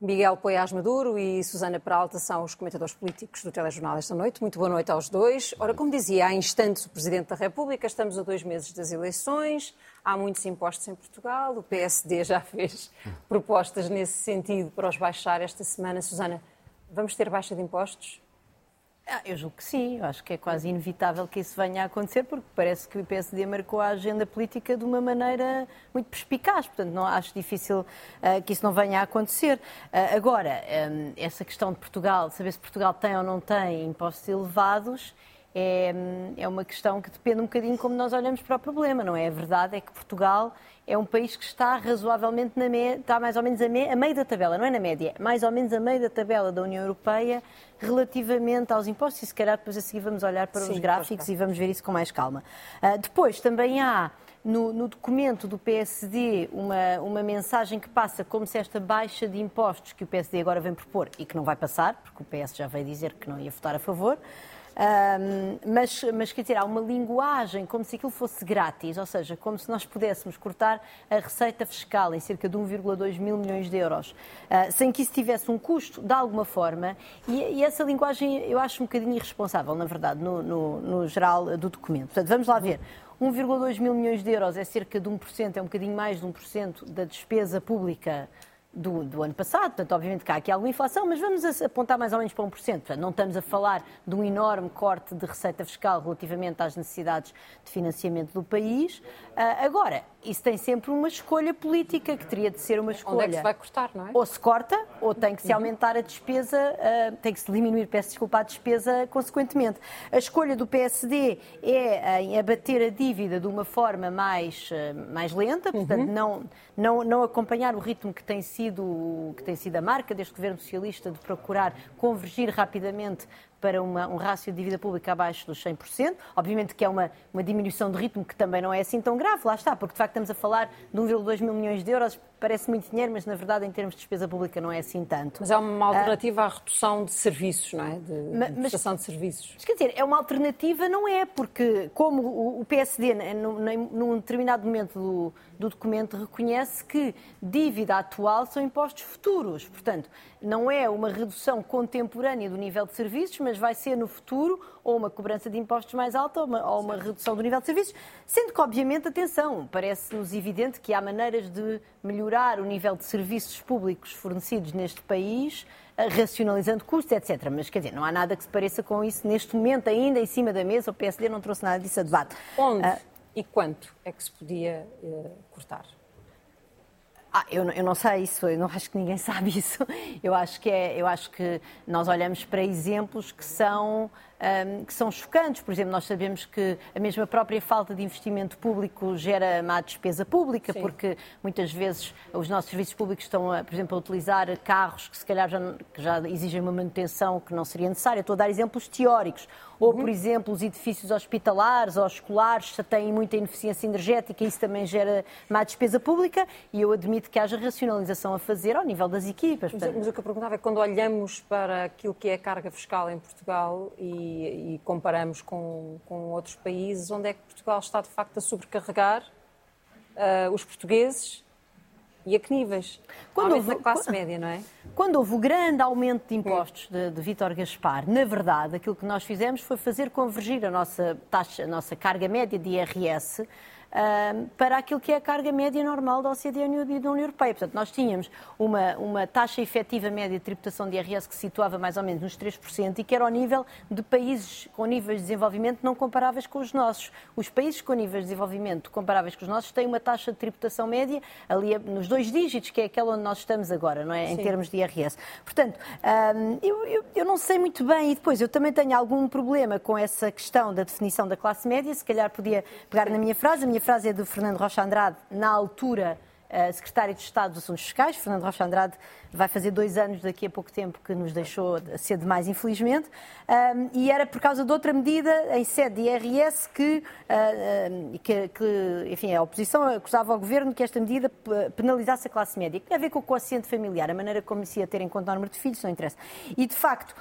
Miguel Poiás Maduro e Susana Peralta são os comentadores políticos do Telejornal esta noite. Muito boa noite aos dois. Ora, como dizia há instantes o Presidente da República, estamos a dois meses das eleições, há muitos impostos em Portugal, o PSD já fez propostas nesse sentido para os baixar esta semana. Susana, vamos ter baixa de impostos? Ah, eu julgo que sim, eu acho que é quase inevitável que isso venha a acontecer, porque parece que o PSD marcou a agenda política de uma maneira muito perspicaz, portanto, não acho difícil uh, que isso não venha a acontecer. Uh, agora, um, essa questão de Portugal, saber se Portugal tem ou não tem impostos elevados, é, é uma questão que depende um bocadinho como nós olhamos para o problema, não é? A verdade é que Portugal é um país que está razoavelmente na média, está mais ou menos a, me, a meio da tabela, não é na média, mais ou menos a meio da tabela da União Europeia relativamente aos impostos e se calhar depois a seguir vamos olhar para Sim, os gráficos e vamos ver isso com mais calma. Uh, depois também há no, no, documento do PSD uma, uma mensagem que passa como se esta baixa de impostos que o PSD agora vem propor e que não vai passar, porque o PS já veio dizer que não ia votar a favor, um, mas, mas, quer dizer, há uma linguagem como se aquilo fosse grátis, ou seja, como se nós pudéssemos cortar a receita fiscal em cerca de 1,2 mil milhões de euros, uh, sem que isso tivesse um custo, de alguma forma, e, e, essa linguagem eu acho um bocadinho irresponsável, na verdade, no, no, no geral do documento. Portanto, vamos lá ver. 1,2 mil milhões de euros é cerca de 1%, é um bocadinho mais de 1% da despesa pública do, do, ano passado. Portanto, obviamente que há aqui alguma inflação, mas vamos apontar mais ou menos para 1%. Portanto, não estamos a falar de um enorme corte de receita fiscal relativamente às necessidades de financiamento do país. Uh, agora, isso tem sempre uma escolha política, que teria de ser uma escolha. Onde é que se vai cortar, não é? Ou se corta, ou tem que se aumentar a despesa, uh, tem que se diminuir, peço desculpa, a despesa consequentemente. A escolha do PSD é em abater a dívida de uma forma mais, uh, mais lenta, portanto, uhum. não, não, não acompanhar o ritmo que tem, sido, que tem sido a marca deste governo socialista de procurar convergir rapidamente para uma, um rácio de dívida pública abaixo dos 100%. Obviamente que é uma, uma diminuição de ritmo que também não é assim tão grave, lá está, porque de facto estamos a falar de 1,2 mil milhões de euros parece muito dinheiro, mas na verdade em termos de despesa pública não é assim tanto. Mas é uma alternativa ah, à redução de serviços, não é? De, mas, de prestação de serviços. Mas, quer dizer, é uma alternativa, não é? Porque como o PSD, num determinado momento do, do documento, reconhece que dívida atual são impostos futuros. Portanto, não é uma redução contemporânea do nível de serviços, mas vai ser no futuro ou uma cobrança de impostos mais alta ou uma, ou uma redução do nível de serviços, sendo que, obviamente, atenção, parece-nos evidente que há maneiras de melhorar o nível de serviços públicos fornecidos neste país, eh, racionalizando custos, etc. Mas, quer dizer, não há nada que se pareça com isso neste momento, ainda em cima da mesa. O PSD não trouxe nada disso a debate. Onde uh, e quanto é que se podia uh, cortar? Ah, eu, eu, não sei isso, eu não acho que ninguém sabe isso. Eu acho que é, eu acho que nós olhamos para exemplos que são um, que são chocantes. Por exemplo, nós sabemos que a mesma própria falta de investimento público gera má despesa pública, Sim. porque muitas vezes os nossos serviços públicos estão, a, por exemplo, a utilizar carros que se calhar já, que já exigem uma manutenção que não seria necessária. Estou a dar exemplos teóricos. Ou, por uhum. exemplo, os edifícios hospitalares ou escolares têm muita ineficiência energética e isso também gera má despesa pública e eu admito que haja racionalização a fazer ao nível das equipas. Mas, mas o que eu perguntava é quando olhamos para aquilo que é a carga fiscal em Portugal e e, comparamos com, com outros países, onde é que Portugal está de facto a sobrecarregar uh, os portugueses e a que níveis? Quando houve, a classe média, não é? Quando houve o grande aumento de impostos de, de Vítor Gaspar, na verdade, aquilo que nós fizemos foi fazer convergir a nossa taxa, a nossa carga média de IRS para aquilo que é a carga média normal da OCDE e da União Europeia. Portanto, nós tínhamos uma, uma taxa efetiva média de tributação de IRS que se situava mais ou menos nos 3% e que era ao nível de países com níveis de desenvolvimento não comparáveis com os nossos. Os países com níveis de desenvolvimento comparáveis com os nossos têm uma taxa de tributação média ali nos dois dígitos, que é aquela onde nós estamos agora, não é? Sim. Em termos de IRS. Portanto, eu, eu, eu não sei muito bem, e depois eu também tenho algum problema com essa questão da definição da classe média, se calhar podia pegar na minha frase. A minha minha frase é do Fernando Rocha Andrade, na altura uh, secretário de Estado dos Assuntos Fiscais. Fernando Rocha Andrade vai fazer dois anos daqui a pouco tempo que nos deixou cedo demais, infelizmente. E era por causa de outra medida em sede de IRS que, uh, que, que, enfim, a oposição acusava ao governo que esta medida penalizasse a classe média. Que tem a ver com o quociente familiar, a maneira como se ia ter em conta o número de filhos, não interessa. E, de facto,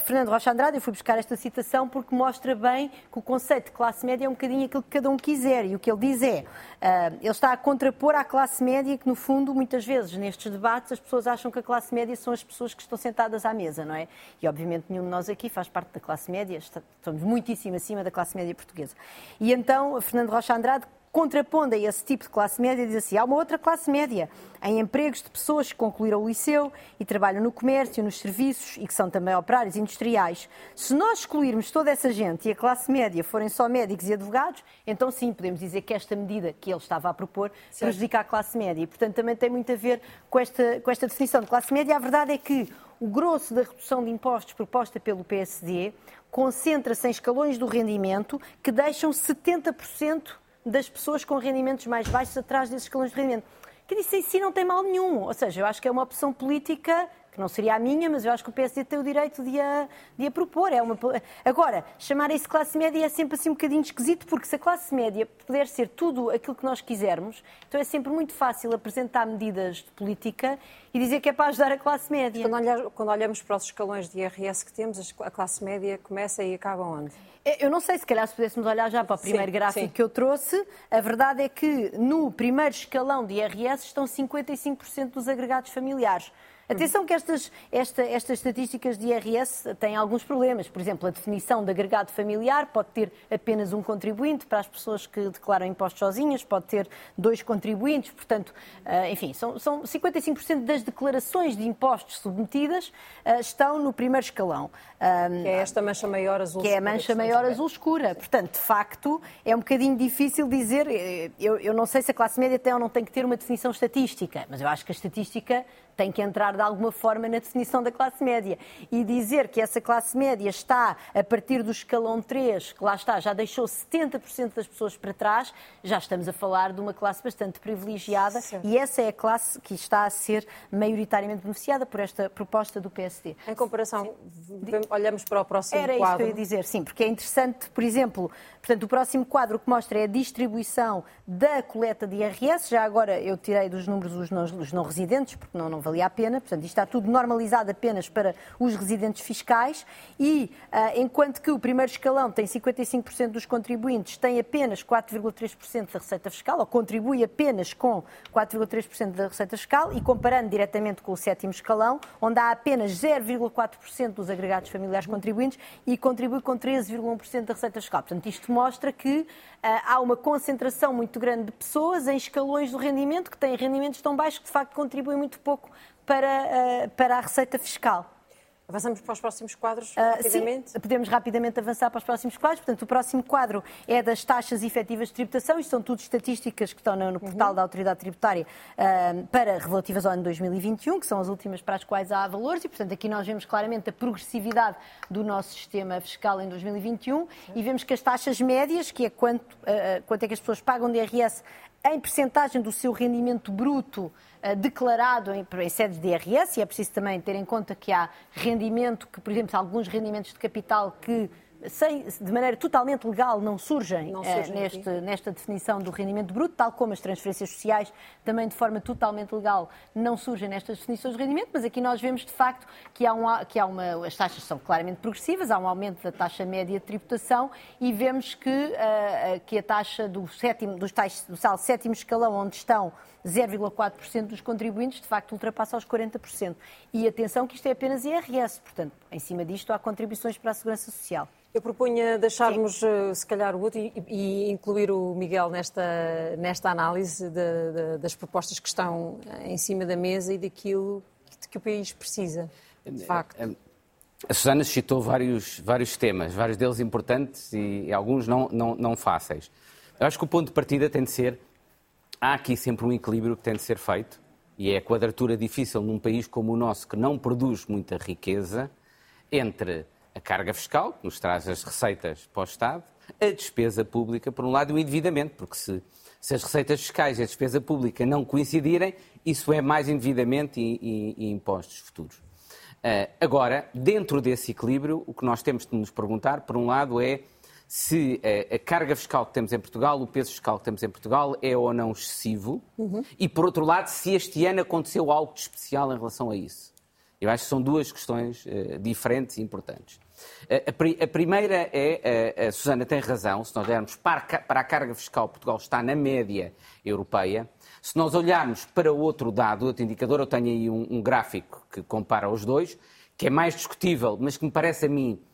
Fernando Rocha Andrade, eu fui buscar esta citação porque mostra bem que o conceito de classe média é um bocadinho aquilo que cada um quiser. E o que ele diz é, uh, ele está a contrapor à classe média que, no fundo, muitas vezes nestes debates as pessoas acham que a classe média são as pessoas que estão sentadas à mesa, não é? E, obviamente, nenhum de nós aqui faz parte da classe média, estamos muitíssimo acima da classe média portuguesa. E então, Fernando Rocha Andrade contrapondo a esse tipo de classe média, diz assim: há uma outra classe média, em empregos de pessoas que concluíram o liceu e trabalham no comércio, nos serviços e que são também operários industriais. Se nós excluirmos toda essa gente e a classe média forem só médicos e advogados, então sim, podemos dizer que esta medida que ele estava a propor certo. prejudica a classe média. E, portanto, também tem muito a ver com esta, com esta definição de classe média. A verdade é que o grosso da redução de impostos proposta pelo PSD concentra-se em escalões do rendimento que deixam 70% das pessoas com rendimentos mais baixos atrás desses escalões de rendimento. Que disse em si não tem mal nenhum. Ou seja, eu acho que é uma opção política que não seria a minha, mas eu acho que o PSD tem o direito de a, de a propor. É uma... Agora, chamar isso classe média é sempre assim um bocadinho esquisito, porque se a classe média puder ser tudo aquilo que nós quisermos, então é sempre muito fácil apresentar medidas de política e dizer que é para ajudar a classe média. Quando, quando olhamos para os escalões de IRS que temos, a classe média começa e acaba onde? É, eu não sei, se calhar se pudéssemos olhar já para o primeiro sim, gráfico sim. que eu trouxe, a verdade é que no primeiro escalão de IRS estão 55% dos agregados familiares. Atenção que estas, esta, estas estatísticas de IRS têm alguns problemas. Por exemplo, a definição de agregado familiar pode ter apenas um contribuinte para as pessoas que declaram impostos sozinhas, pode ter dois contribuintes. Portanto, eh, enfim, são, são 55% das declarações de impostos submetidas eh, estão no primeiro escalão. Que é esta mancha maior azul escura. Que é a mancha maior azul escura. Portanto, de facto, é um bocadinho difícil dizer. Eh, eu, eu não sei se a classe média tem ou não tem que ter uma definição estatística, mas eu acho que a estatística tem que entrar de alguma forma na definição da classe média. E dizer que essa classe média está a partir do escalão 3, que lá está, já deixou 70% das pessoas para trás, já estamos a falar de uma classe bastante privilegiada Sim. e essa é a classe que está a ser maioritariamente beneficiada por esta proposta do PSD. Em comparação, sim. Olhamos para o próximo Era quadro. Era isso que eu ia dizer, sim, porque é interessante, por exemplo, portanto, o próximo quadro que mostra é a distribuição da coleta de IRS, já agora eu tirei dos números os não, os não residentes, porque não, não valia a pena. Portanto, isto está tudo normalizado apenas para os residentes fiscais e, uh, enquanto que o primeiro escalão tem 55% dos contribuintes, tem apenas 4,3% da receita fiscal, ou contribui apenas com 4,3% da receita fiscal, e comparando diretamente com o sétimo escalão, onde há apenas 0,4% dos agregados familiares contribuintes e contribui com 13,1% da receita fiscal. Portanto, isto mostra que uh, há uma concentração muito grande de pessoas em escalões do rendimento que têm rendimentos tão baixos que, de facto, contribuem muito pouco para, uh, para a receita fiscal. Avançamos para os próximos quadros, uh, rapidamente? Sim, podemos rapidamente avançar para os próximos quadros. Portanto, o próximo quadro é das taxas efetivas de tributação. Isto são tudo estatísticas que estão no, portal uhum. da Autoridade Tributária uh, para relativas ao ano 2021, que são as últimas para as quais há valores. E, portanto, aqui nós vemos claramente a progressividade do nosso sistema fiscal em 2021 uhum. e vemos que as taxas médias, que é quanto, uh, quanto é que as pessoas pagam de IRS em percentagem do seu rendimento bruto declarado em, em sedes de IRS, e é preciso também ter em conta que há rendimento, que, por exemplo, alguns rendimentos de capital que sem, de maneira totalmente legal não surgem, não surgem uh, neste, nesta definição do rendimento bruto, tal como as transferências sociais também de forma totalmente legal não surgem nestas definições de rendimento, mas aqui nós vemos de facto que, há um, que há uma, as taxas são claramente progressivas, há um aumento da taxa média de tributação e vemos que, uh, que a taxa do, sétimo, dos tais, do sal sétimo escalão, onde estão 0,4% dos contribuintes, de facto ultrapassa os 40%. E atenção que isto é apenas IRS, portanto, em cima disto há contribuições para a Segurança Social. Eu propunha deixarmos, Sim. Eh, se calhar, o Guto e, e, incluir o Miguel nesta, nesta análise de, de, das propostas que estão em cima da mesa e daquilo que o país precisa, de facto. Eh, a Susana citou vários, vários temas, vários deles importantes e, e alguns não, não, não fáceis. Eu acho que o ponto de partida tem de ser há aqui sempre um equilíbrio que tem de ser feito e é a quadratura difícil num país como o nosso, que não produz muita riqueza, entre a carga fiscal, que nos traz as receitas para o Estado, a despesa pública, por um lado, e o endividamento, porque se, se as receitas fiscais e a despesa pública não coincidirem, isso é mais endividamento e, e, e impostos futuros. Uh, agora, dentro desse equilíbrio, o que nós temos de nos perguntar, por um lado, é se a, carga fiscal que temos em Portugal, o peso fiscal que temos em Portugal é ou não excessivo, uhum. e por outro lado, se este ano aconteceu algo de especial em relação a isso. Eu acho que são duas questões uh, diferentes e importantes. Uh, a, pri a, primeira é, uh, a Susana tem razão, se nós olharmos para a, para a carga fiscal, Portugal está na média europeia. Se nós olharmos para outro dado, outro indicador, eu tenho aí um, um gráfico que compara os dois, que é mais discutível, mas que me parece a mim eh,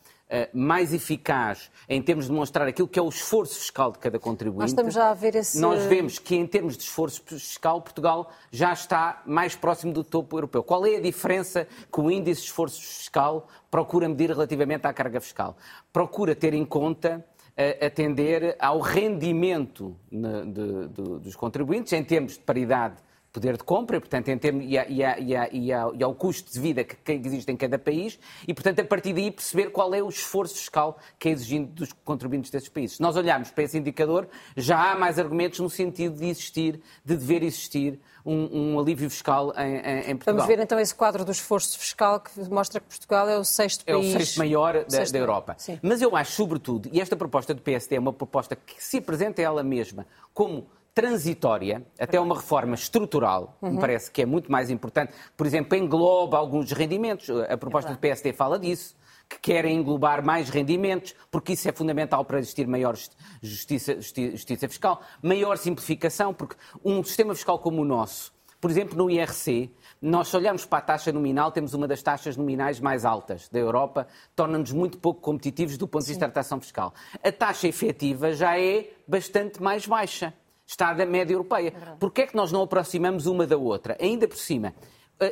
mais eficaz em termos de demonstrar aquilo que é o esforço fiscal de cada contribuinte. Nós estamos já a ver esse... Nós vemos que, em termos de esforço fiscal, Portugal já está mais próximo do topo europeu. Qual é a diferença que o índice de esforço fiscal procura medir relativamente à carga fiscal? Procura ter em conta eh, atender ao rendimento de, de, de, dos contribuintes em termos de paridade poder de compra, portanto, em termos, e, a, e, a, e, a, e, ao custo de vida que, que, existe em cada país, e, portanto, a partir daí perceber qual é o esforço fiscal que é exigido dos contribuintes desses países. Se nós olharmos para esse indicador, já há mais argumentos no sentido de existir, de dever existir um, um alívio fiscal em, em, Portugal. Vamos ver então esse quadro do esforço fiscal que mostra que Portugal é o sexto país. É o sexto maior da, sexto da Europa. Sim. Mas eu acho, sobretudo, e esta proposta do PSD é uma proposta que se apresenta ela mesma como transitória até uma reforma estrutural, uhum. me parece que é muito mais importante. Por exemplo, engloba alguns rendimentos. A proposta é do PSD fala disso que querem englobar mais rendimentos, porque isso é fundamental para existir maior justiça, justiça, fiscal, maior simplificação, porque um sistema fiscal como o nosso, por exemplo, no IRC, nós se olharmos para a taxa nominal, temos uma das taxas nominais mais altas da Europa, torna-nos muito pouco competitivos do ponto de vista da taxação fiscal. A taxa efetiva já é bastante mais baixa está da média europeia. É Porquê é que nós não aproximamos uma da outra? Ainda por cima,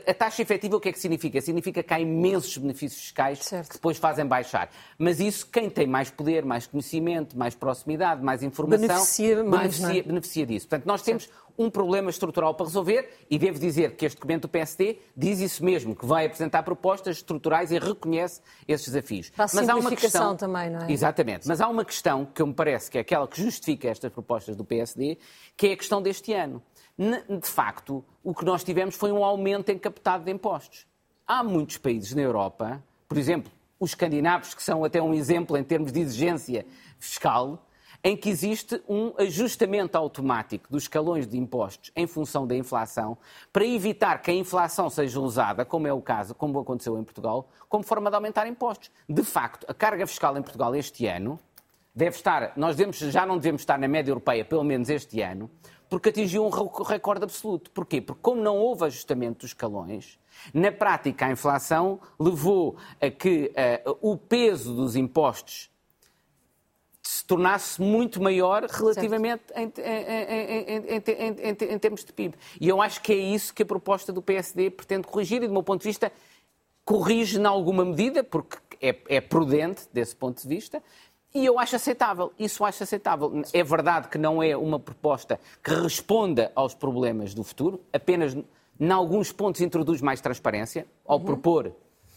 a taxa efetiva o que é que significa? Significa que há imensos benefícios fiscais certo. que depois fazem baixar. Mas isso, quem tem mais poder, mais conhecimento, mais proximidade, mais informação, beneficia, mais, beneficia, é? beneficia disso. Portanto, nós temos certo. Um problema estrutural para resolver e devo dizer que este documento do PSD diz isso mesmo, que vai apresentar propostas estruturais e reconhece esses desafios. Para a Mas há uma questão também, não é? Exatamente. Mas há uma questão que eu me parece que é aquela que justifica estas propostas do PSD, que é a questão deste ano de facto, o que nós tivemos foi um aumento encaptado de impostos. Há muitos países na Europa, por exemplo, os escandinavos, que são até um exemplo em termos de exigência fiscal, em que existe um ajustamento automático dos escalões de impostos em função da inflação, para evitar que a inflação seja usada, como é o caso, como aconteceu em Portugal, como forma de aumentar impostos. De facto, a carga fiscal em Portugal este ano deve estar, nós devemos, já não devemos estar na média europeia, pelo menos este ano, porque atingiu um recorde absoluto. Porquê? Porque como não houve ajustamento dos escalões, na prática a inflação levou a que uh, o peso dos impostos se tornasse muito maior relativamente em, em, em, em, termos de PIB. E eu acho que é isso que a proposta do PSD pretende corrigir e, do meu ponto de vista, corrige em alguma medida, porque é, é prudente desse ponto de vista, e eu acho aceitável, isso acho aceitável. É verdade que não é uma proposta que responda aos problemas do futuro, apenas em alguns pontos introduz mais transparência, ao uhum. propor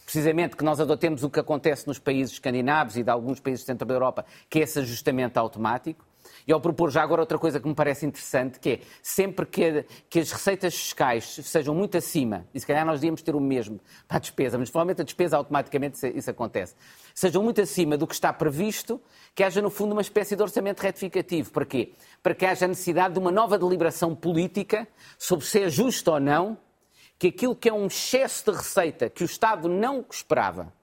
precisamente que nós adotemos o que acontece nos países escandinavos e de alguns países do centro da Europa, que é esse ajustamento automático. E ao propor já agora outra coisa que me parece interessante, que é sempre que, que as receitas fiscais sejam muito acima, e se calhar nós devíamos ter o mesmo para a despesa, mas provavelmente a despesa automaticamente isso, isso acontece, sejam muito acima do que está previsto, que haja no fundo uma espécie de orçamento retificativo. Para quê? Para que haja necessidade de uma nova deliberação política sobre se é justo ou não que aquilo que é um excesso de receita que o Estado não esperava,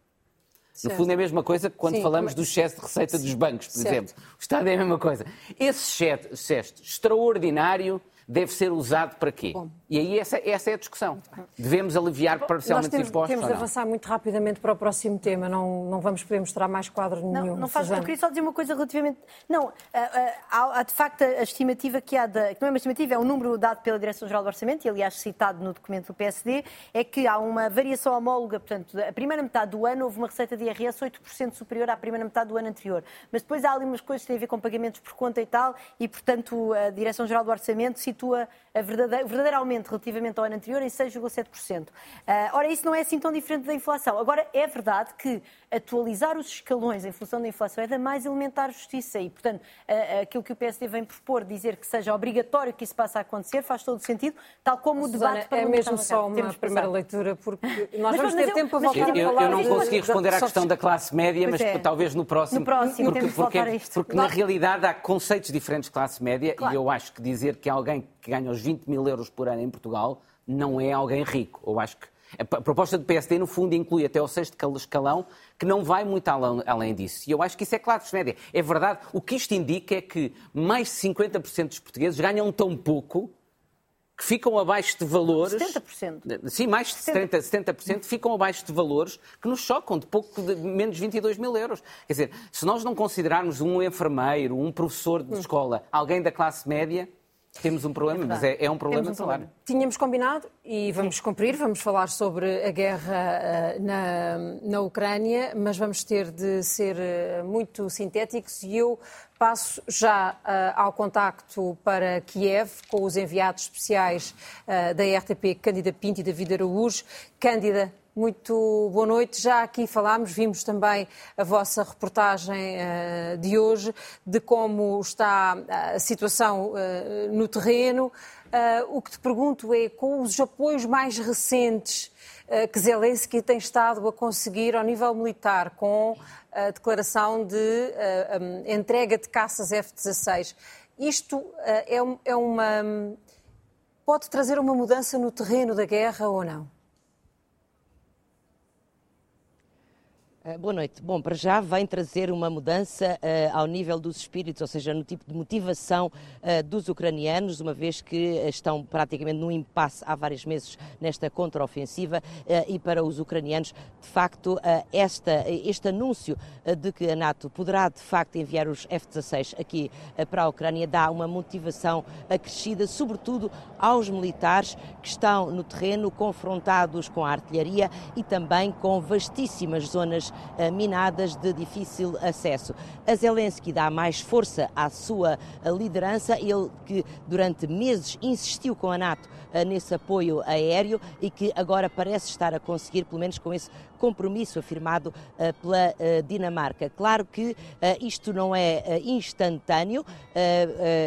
no fundo é a mesma coisa que quando Sim, falamos do excesso de receita Sim. dos bancos, por certo. exemplo. O Estado é a mesma coisa. Esse excesso extraordinário deve ser usado para quê? Bom. E aí essa, essa é a discussão. Devemos aliviar parcialmente temos, os impostos Temos de avançar muito rapidamente para o próximo tema, não, não vamos poder mostrar mais quadro nenhum. Não, não faz, eu queria só dizer uma coisa relativamente... Não, há, há de facto a estimativa que há, de, que não é uma estimativa, é um número dado pela Direção-Geral do Orçamento, e aliás citado no documento do PSD, é que há uma variação homóloga, portanto, a primeira metade do ano houve uma receita de IRS 8% superior à primeira metade do ano anterior. Mas depois há ali umas coisas que têm a ver com pagamentos por conta e tal, e portanto a Direção-Geral do Orçamento situa o verdadeiro aumento relativamente ao ano anterior em 6,7%. Ah, ora, isso não é assim tão diferente da inflação. Agora, é verdade que atualizar os escalões em função da inflação é da mais elementar justiça e, portanto, aquilo que o PSD vem propor, dizer que seja obrigatório que isso passe a acontecer, faz todo o sentido, tal como o debate Susana, É mesmo só uma primeira leitura, porque nós mas, vamos ter eu, tempo para voltar eu, a falar. Eu não consegui responder à questão da classe média, mas é. talvez no próximo. No próximo, porque, porque, porque na realidade há conceitos diferentes de classe média claro. e eu acho que dizer que alguém que ganha os 20 mil euros por ano em Portugal não é alguém rico. Eu acho que A proposta do PSD, no fundo, inclui até o sexto escalão, que não vai muito além disso. E eu acho que isso é claro média. É verdade. O que isto indica é que mais de 50% dos portugueses ganham tão pouco que ficam abaixo de valores. 70%. Sim, mais de 70%, 70% ficam abaixo de valores que nos chocam, de pouco de menos de 22 mil euros. Quer dizer, se nós não considerarmos um enfermeiro, um professor de escola, alguém da classe média, temos um problema, é mas é, é, um problema um salário. Tínhamos combinado e vamos Sim. cumprir, vamos falar sobre a guerra uh, na, na Ucrânia, mas vamos ter de ser uh, muito sintéticos e eu passo já uh, ao contacto para Kiev com os enviados especiais da RTP, Cândida Pinto e David Araújo. Cândida, muito boa noite. Já aqui falámos, vimos também a vossa reportagem uh, de hoje de como está a situação uh, no terreno. O que te pergunto é, com os apoios mais recentes que Zelensky tem estado a conseguir ao nível militar, com a declaração de entrega de caças F-16, isto é, é uma. pode trazer uma mudança no terreno da guerra ou não? Boa noite. Bom, para já vem trazer uma mudança uh, ao nível dos espíritos, ou seja, no tipo de motivação uh, dos ucranianos, uma vez que estão praticamente num impasse há vários meses nesta contraofensiva uh, e para os ucranianos, de facto, esta, este anúncio de que a NATO poderá de facto enviar os F-16 aqui para a Ucrânia dá uma motivação acrescida, sobretudo aos militares que estão no terreno confrontados com a artilharia e também com vastíssimas zonas eh, minadas de difícil acesso. A Zelensky dá mais força à sua eh, liderança, ele que durante meses insistiu com a NATO eh, nesse apoio aéreo e que agora parece estar a conseguir, pelo menos com esse compromisso afirmado pela Dinamarca. Claro que isto não é instantâneo.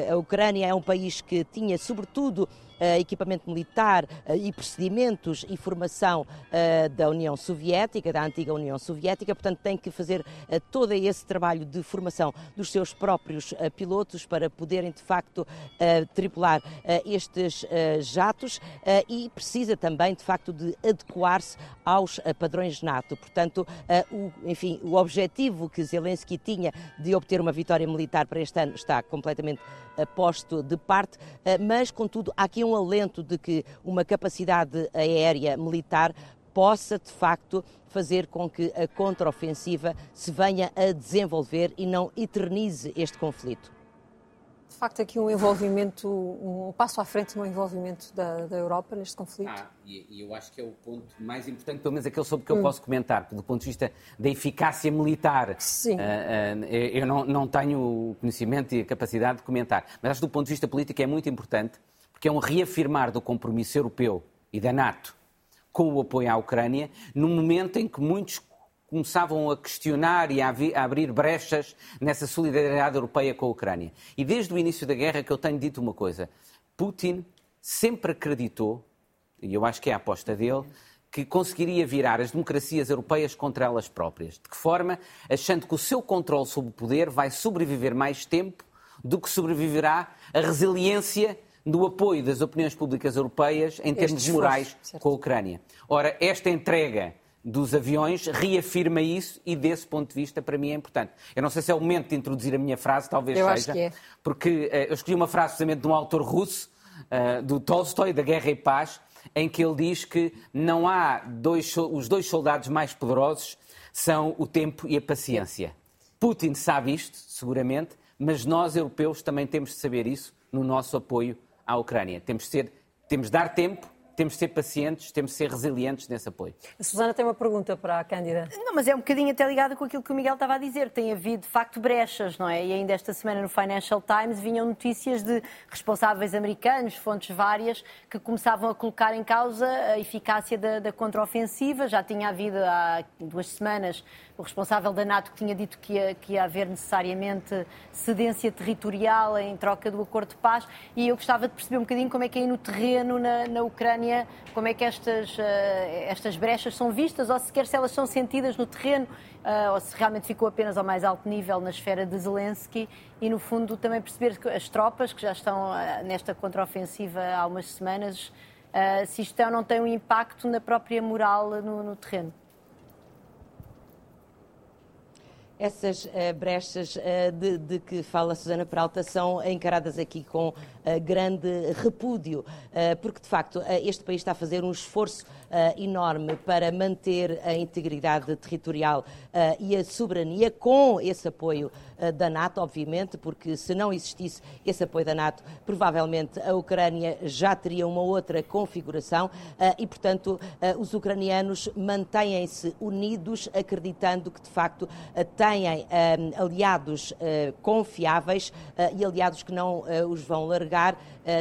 A Ucrânia é um país que tinha, sobretudo, equipamento militar uh, e procedimentos e formação uh, da União Soviética, da antiga União Soviética, portanto tem que fazer todo esse trabalho de formação dos seus próprios pilotos para poderem de facto tripular estes jatos e precisa também de facto de adequar-se aos padrões NATO. Portanto, o, enfim, o objetivo que Zelensky tinha de obter uma vitória militar para este ano está completamente posto de parte, mas contudo há aqui um alento de que uma capacidade aérea militar possa, de facto, fazer com que a contraofensiva se venha a desenvolver e não eternize este conflito de facto aqui um envolvimento, um passo à frente no envolvimento da, da Europa neste conflito? Ah, e, e, eu acho que é o ponto mais importante, pelo menos aquele sobre que eu hum. posso comentar, do ponto de vista da eficácia militar. Sim. Uh, uh, eu não, não tenho o conhecimento e a capacidade de comentar, mas acho que do ponto de vista político é muito importante, porque é um reafirmar do compromisso europeu e da NATO com o apoio à Ucrânia, no momento em que muitos começavam a questionar e a, abrir brechas nessa solidariedade europeia com a Ucrânia. E desde o início da guerra que eu tenho dito uma coisa: Putin sempre acreditou, e eu acho que é a aposta dele, que conseguiria virar as democracias europeias contra elas próprias. De que forma? Achando que o seu controle sobre o poder vai sobreviver mais tempo do que sobreviverá a resiliência do apoio das opiniões públicas europeias em termos morais com a Ucrânia. Ora, esta entrega dos aviões reafirma isso e desse ponto de vista para mim é importante. Eu não sei se é o momento de introduzir a minha frase, talvez eu seja. É. Porque uh, eu escolhi uma frase precisamente de um autor russo, uh, do Tolstói, da Guerra e Paz, em que ele diz que não há dois, os dois soldados mais poderosos são o tempo e a paciência. Putin sabe isto, seguramente, mas nós, europeus, também temos de saber isso no nosso apoio à Ucrânia. Temos de, ser, temos de dar tempo temos de ser pacientes, temos de ser resilientes nesse apoio. A Susana tem uma pergunta para a Cândida. Não, mas é um bocadinho até ligado com aquilo que o Miguel estava a dizer. Tem havido, de facto, brechas, não é? E ainda esta semana no Financial Times vinham notícias de responsáveis americanos, fontes várias, que começavam a colocar em causa a eficácia da, da contraofensiva. Já tinha havido há duas semanas o responsável da NATO que tinha dito que ia, que ia haver necessariamente cedência territorial em troca do acordo de paz. E eu gostava de perceber um bocadinho como é que é aí no terreno, na, na Ucrânia, como é que estas, uh, estas brechas são vistas, ou sequer se elas são sentidas no terreno, uh, ou se realmente ficou apenas ao mais alto nível na esfera de Zelensky. E, no fundo, também perceber as tropas que já estão uh, nesta contraofensiva há umas semanas se isto não tem um impacto na própria moral no, no terreno. Essas uh, brechas uh, de, de, que fala Susana Peralta são encaradas aqui com grande repúdio, porque de facto este país está a fazer um esforço enorme para manter a integridade territorial e a soberania, com esse apoio da NATO, obviamente, porque se não existisse esse apoio da NATO, provavelmente a Ucrânia já teria uma outra configuração e, portanto, os ucranianos mantêm-se unidos, acreditando que de facto têm aliados confiáveis e aliados que não os vão largar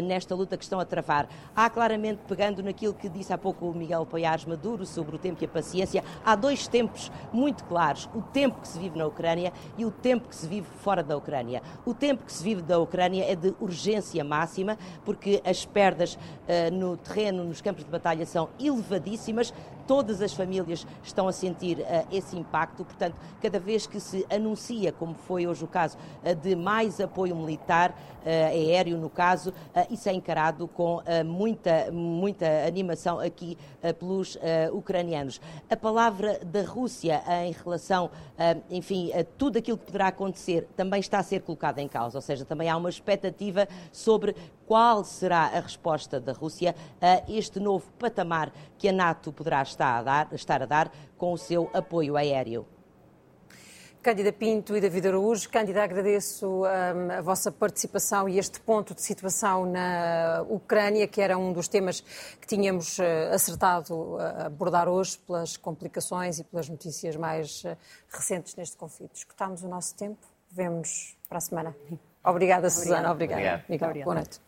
nesta luta que estão a travar. Há claramente, pegando naquilo que disse há pouco o Miguel Poiares Maduro sobre o tempo e a paciência, há dois tempos muito claros: o tempo que se vive na Ucrânia e o tempo que se vive fora da Ucrânia. O tempo que se vive da Ucrânia é de urgência máxima, porque as perdas no terreno, nos campos de batalha são elevadíssimas, todas as famílias estão a sentir uh, esse impacto, portanto, cada vez que se anuncia, como foi hoje o caso, uh, de mais apoio militar, uh, aéreo no caso, isso é encarado com muita, muita animação aqui pelos ucranianos. A palavra da Rússia em relação, enfim, a tudo aquilo que poderá acontecer também está a ser colocada em causa, ou seja, também há uma expectativa sobre qual será a resposta da Rússia a este novo patamar que a NATO poderá estar a dar, estar a dar com o seu apoio aéreo. Cândida Pinto e David Araújo, Cândida, agradeço um, a vossa participação e este ponto de situação na Ucrânia, que era um dos temas que tínhamos uh, acertado a abordar hoje pelas complicações e pelas notícias mais uh, recentes neste conflito. Escutámos o nosso tempo, vemos para a semana. Obrigada, Susana. Obrigada. Obrigado. Obrigada. Boa noite.